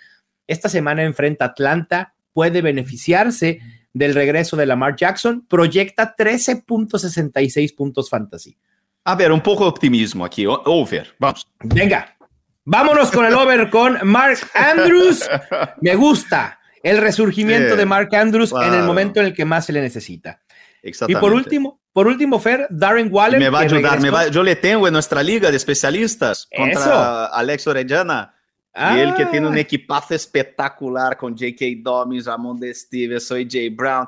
Esta semana enfrenta a Atlanta, puede beneficiarse del regreso de Lamar Jackson, proyecta 13.66 puntos fantasy.
A ver, un poco de optimismo aquí, over, vamos.
Venga, vámonos con el over con Mark Andrews. [laughs] Me gusta el resurgimiento de Mark Andrews en el momento en el que más se le necesita. Y por último, por último, Fer, Darren Waller.
Me va a ayudar, me va, yo le tengo en nuestra liga de especialistas contra Alex Orellana. Y él que tiene un ah. equipazo espectacular con J.K. Dobbins, Ramon de Stevens, soy Jay Brown.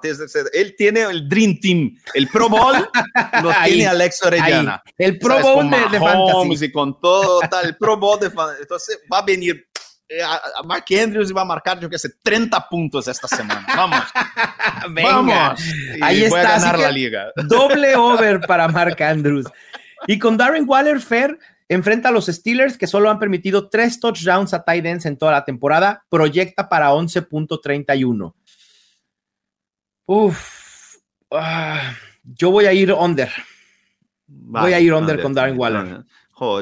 Él tiene el Dream Team. El Pro Bowl [laughs] lo tiene Alex Orellana.
El Pro Bowl de, de Fantasy.
Y con todo, tal, el Pro Bowl de Fantasy. Entonces va a venir a Mark Andrews iba a marcar, yo que sé, 30 puntos esta semana. [laughs] Vamos. Vamos.
Ahí está. ganar la liga. [laughs] Doble over para Mark Andrews. Y con Darren Waller, Fair enfrenta a los Steelers que solo han permitido tres touchdowns a tight ends en toda la temporada. Proyecta para 11.31. Uf. Ah, yo voy a ir under. voy a ir under, con Darren Waller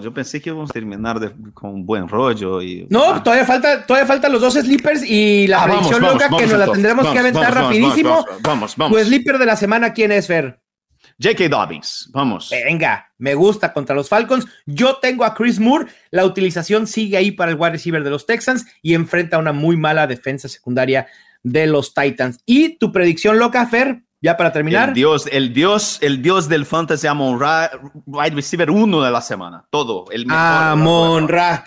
yo pensé que íbamos a terminar con un buen rollo. Y,
no, todavía falta, todavía faltan los dos sleepers y la ah, predicción loca que nos la tendremos que aventar rapidísimo.
Vamos, vamos.
Tu sleeper de la semana, ¿quién es, Fer?
J.K. Dobbins, vamos.
Venga, me gusta contra los Falcons. Yo tengo a Chris Moore. La utilización sigue ahí para el wide receiver de los Texans y enfrenta una muy mala defensa secundaria de los Titans. ¿Y tu predicción loca, Fer? Ya para terminar.
El dios, el dios, el dios del fantasy Amon Ra, wide receiver uno de la semana. Todo. El mejor.
Amon Ra.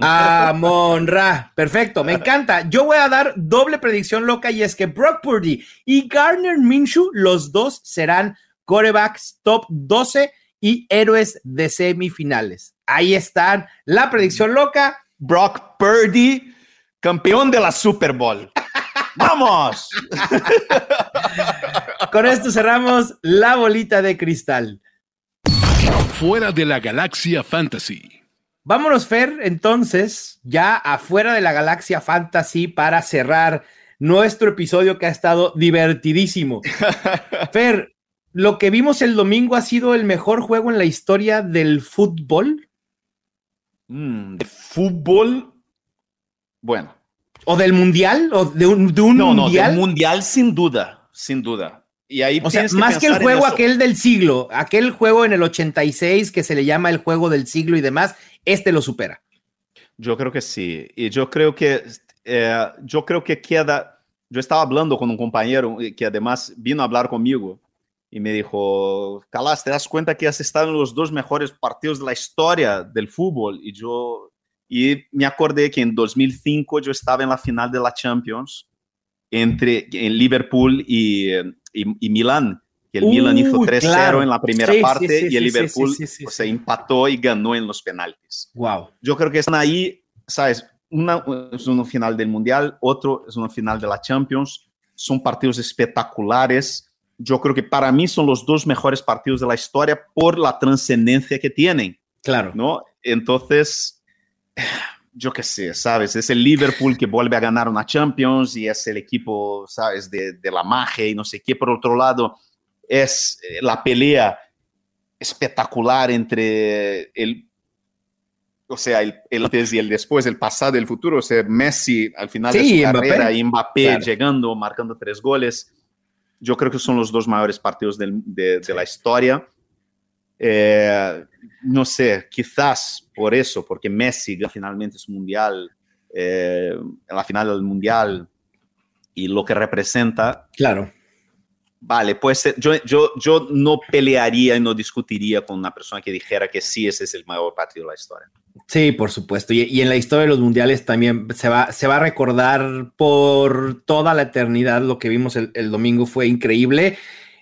Amon Ra. Perfecto, me encanta. Yo voy a dar doble predicción loca y es que Brock Purdy y Garner Minshew, los dos serán corebacks top 12 y héroes de semifinales. Ahí están. La predicción loca.
Brock Purdy, campeón de la Super Bowl. ¡Vamos!
Con esto cerramos la bolita de cristal.
Fuera de la galaxia fantasy.
Vámonos, Fer, entonces, ya afuera de la galaxia fantasy para cerrar nuestro episodio que ha estado divertidísimo. [laughs] Fer, lo que vimos el domingo ha sido el mejor juego en la historia del fútbol.
Mm, ¿De fútbol? Bueno.
¿O del mundial? ¿O de un, de un no, mundial? No,
del mundial sin duda, sin duda. Y ahí
o sea, más que, el juego aquel del siglo, aquel juego en el 86 que se le llama el juego del siglo y demás, este lo supera.
Yo creo que sí. Y yo creo que, eh, yo creo que queda, yo estaba hablando con un compañero que además vino a hablar conmigo y me dijo, Calas, ¿te das cuenta que has estado en los dos mejores partidos de la historia del fútbol? Y yo, y me acordé que en 2005 yo estaba en la final de la Champions entre en Liverpool y, y, Milán, que el Milan hizo 3-0 en la primera parte y el Liverpool se empató y ganó en los penaltis.
Wow.
Yo creo que están ahí, ¿sabes? Una es una final del Mundial, otro es una final de la Champions. Son partidos espectaculares. Yo creo que para mí son los dos mejores partidos de la historia por la trascendencia que tienen.
Claro.
¿no? Entonces, yo qué sé, ¿sabes? Es el Liverpool que vuelve a ganar una Champions y es el equipo, ¿sabes? De, de la magia y no sé qué. Por otro lado, es eh, la pelea espectacular entre el, o sea, el, antes y el después, el pasado y el futuro. O sea, Messi al final de su carrera y Mbappé llegando, marcando tres goles. Yo creo que son los dos mayores partidos de, de la historia. Eh, no sé, quizás por eso, porque Messi finalmente es mundial, eh, en la final del mundial, y lo que representa.
Claro.
Vale, pues yo, yo, yo no pelearía y no discutiría con una persona que dijera que sí, ese es el mayor partido de la historia.
Sí, por supuesto. Y, en la historia de los mundiales también se va, se va a recordar por toda la eternidad lo que vimos el, domingo. Fue increíble.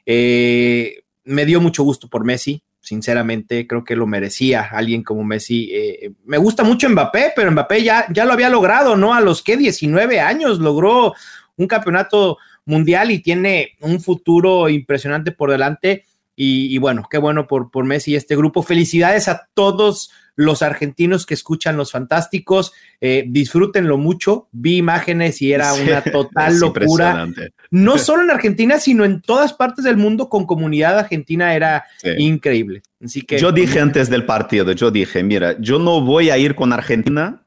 Eh, me dio mucho gusto por Messi sinceramente creo que lo merecía alguien como Messi. Eh, me gusta mucho Mbappé, pero Mbappé ya, ya lo había logrado, ¿no? A los que 19 años logró un campeonato mundial y tiene un futuro impresionante por delante. Y, bueno, qué bueno por, por Messi y este grupo. Felicidades a todos los argentinos que escuchan Los Fantásticos, eh, disfrútenlo mucho. Vi imágenes y era una [laughs] total locura. No solo en Argentina, sino en todas partes del mundo con comunidad argentina era increíble. Así que,
yo dije antes del partido, yo dije, mira, yo no voy a ir con Argentina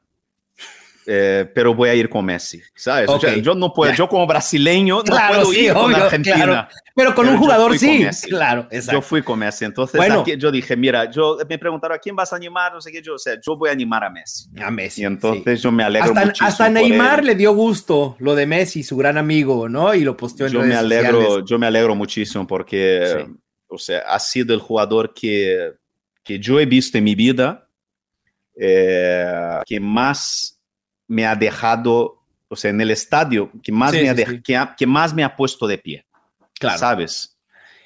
eh, pero voy a ir con Messi, ¿sabes? yo no puedo, yo como brasileño no puedo ir con Argentina.
Pero con un jugador sí, claro, exacto.
Yo fui con Messi, entonces yo dije, mira, yo me preguntaron a quién vas a animar, no sé qué, yo, o sea, yo voy a animar a Messi.
A Messi.
Y entonces yo me alegro
hasta,
muchísimo
Hasta Neymar le dio gusto lo de Messi, su gran amigo, ¿no? Y lo posteó en
yo
redes
me alegro,
sociales.
Yo me alegro muchísimo porque, o sea, ha sido el jugador que, que yo he visto en mi vida eh, que más me ha dejado, o sea, en el estadio, que más, me, ha Que, más me ha puesto de pie. Claro. ¿Sabes?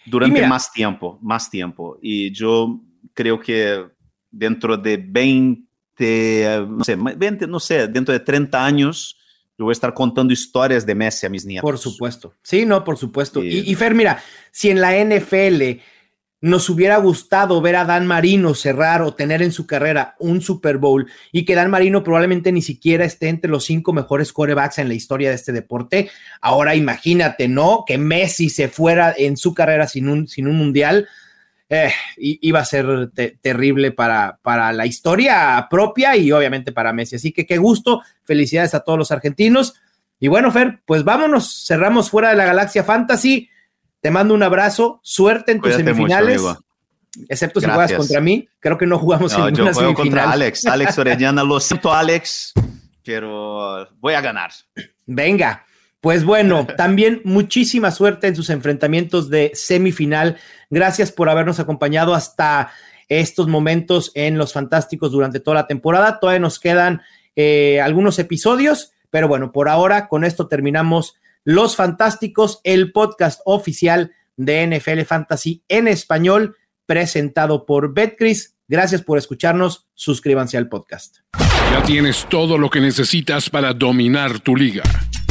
Durante más tiempo, más tiempo. Y yo creo que dentro de 20, no sé, 20, no sé, dentro de 30 años, yo voy a estar contando historias de Messi a mis nietos.
Por supuesto. Sí, no, por supuesto. y, y Fer, mira, si en la NFL nos hubiera gustado ver a Dan Marino cerrar o tener en su carrera un Super Bowl y que Dan Marino probablemente ni siquiera esté entre los cinco mejores quarterbacks en la historia de este deporte. Ahora imagínate, ¿no? Que Messi se fuera en su carrera sin un, sin un mundial. Eh, iba a ser terrible para, para la historia propia y obviamente para Messi. Así que qué gusto, felicidades a todos los argentinos. Y bueno, Fer, pues vámonos, cerramos fuera de la galaxia fantasy. Te mando un abrazo, suerte en tus semifinales. excepto si juegas contra mí, creo que no jugamos en
yo juego contra Alex, Alex [laughs] Orellana, lo siento Alex, pero voy a ganar.
Venga, pues bueno, [laughs] también muchísima suerte en sus enfrentamientos de semifinal. Gracias por habernos acompañado hasta estos momentos en Los Fantásticos durante toda la temporada. Todavía nos quedan eh, algunos episodios, pero bueno, por ahora con esto terminamos los Fantásticos, el podcast oficial de NFL Fantasy en español, presentado por Betcris. Gracias por escucharnos. Suscríbanse al podcast.
Ya tienes todo lo que necesitas para dominar tu liga.